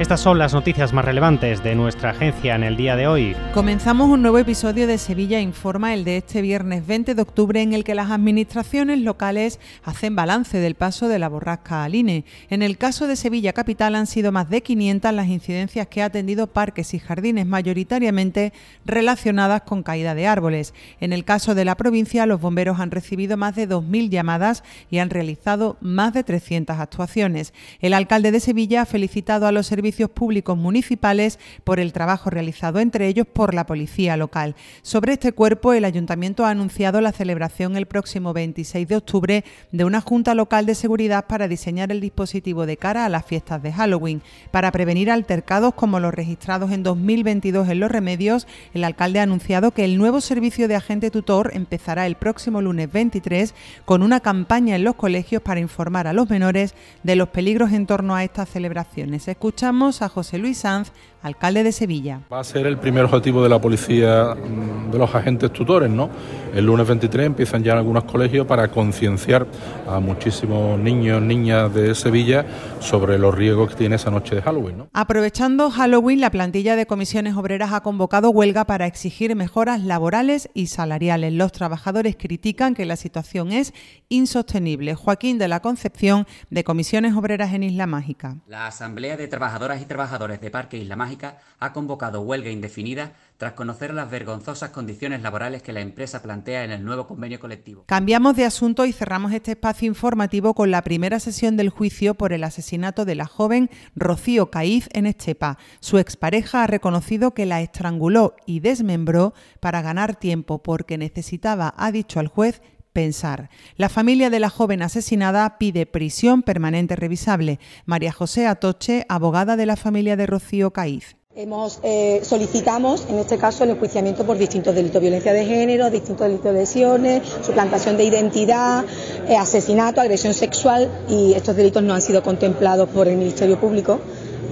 Estas son las noticias más relevantes de nuestra agencia en el día de hoy. Comenzamos un nuevo episodio de Sevilla Informa, el de este viernes 20 de octubre, en el que las administraciones locales hacen balance del paso de la borrasca Aline. En el caso de Sevilla Capital han sido más de 500 las incidencias que ha atendido parques y jardines, mayoritariamente relacionadas con caída de árboles. En el caso de la provincia, los bomberos han recibido más de 2.000 llamadas y han realizado más de 300 actuaciones. El alcalde de Sevilla ha felicitado a los servicios servicios públicos municipales por el trabajo realizado, entre ellos por la policía local. Sobre este cuerpo, el ayuntamiento ha anunciado la celebración el próximo 26 de octubre de una junta local de seguridad para diseñar el dispositivo de cara a las fiestas de Halloween. Para prevenir altercados como los registrados en 2022 en los remedios, el alcalde ha anunciado que el nuevo servicio de agente tutor empezará el próximo lunes 23 con una campaña en los colegios para informar a los menores de los peligros en torno a estas celebraciones. Escuchamos a José Luis Sanz, alcalde de Sevilla. Va a ser el primer objetivo de la policía mm, de los agentes tutores, ¿no? El lunes 23 empiezan ya en algunos colegios para concienciar a muchísimos niños, niñas de Sevilla sobre los riesgos que tiene esa noche de Halloween, ¿no? Aprovechando Halloween, la plantilla de comisiones obreras ha convocado huelga para exigir mejoras laborales y salariales. Los trabajadores critican que la situación es insostenible. Joaquín de la Concepción, de Comisiones Obreras en Isla Mágica. La Asamblea de Trabajadores y Trabajadores de Parque Isla Mágica ha convocado huelga indefinida tras conocer las vergonzosas condiciones laborales que la empresa plantea en el nuevo convenio colectivo. Cambiamos de asunto y cerramos este espacio informativo con la primera sesión del juicio por el asesinato de la joven Rocío Caíz en Estepa. Su expareja ha reconocido que la estranguló y desmembró para ganar tiempo porque necesitaba, ha dicho al juez, pensar. La familia de la joven asesinada pide prisión permanente revisable. María José Atoche, abogada de la familia de Rocío Caíz. Hemos, eh, solicitamos, en este caso, el enjuiciamiento por distintos delitos, violencia de género, distintos delitos de lesiones, suplantación de identidad, eh, asesinato, agresión sexual y estos delitos no han sido contemplados por el Ministerio Público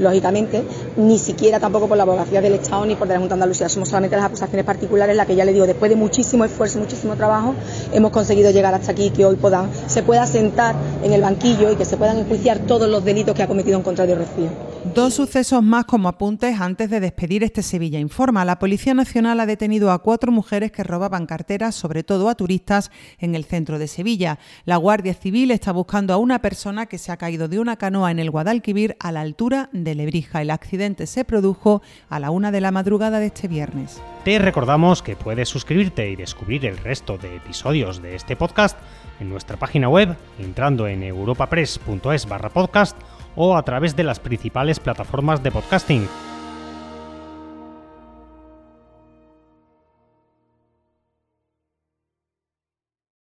lógicamente, ni siquiera tampoco por la abogacía del Estado ni por la Junta de Andalucía. Somos solamente las acusaciones particulares, las que ya le digo, después de muchísimo esfuerzo y muchísimo trabajo, hemos conseguido llegar hasta aquí, que hoy se pueda sentar en el banquillo y que se puedan enjuiciar todos los delitos que ha cometido en contra de Rocío. Dos sucesos más como apuntes antes de despedir este Sevilla Informa. La Policía Nacional ha detenido a cuatro mujeres que robaban carteras, sobre todo a turistas, en el centro de Sevilla. La Guardia Civil está buscando a una persona que se ha caído de una canoa en el Guadalquivir a la altura de Lebrija. El accidente se produjo a la una de la madrugada de este viernes. Te recordamos que puedes suscribirte y descubrir el resto de episodios de este podcast en nuestra página web entrando en europapress.es barra podcast o a través de las principales plataformas de podcasting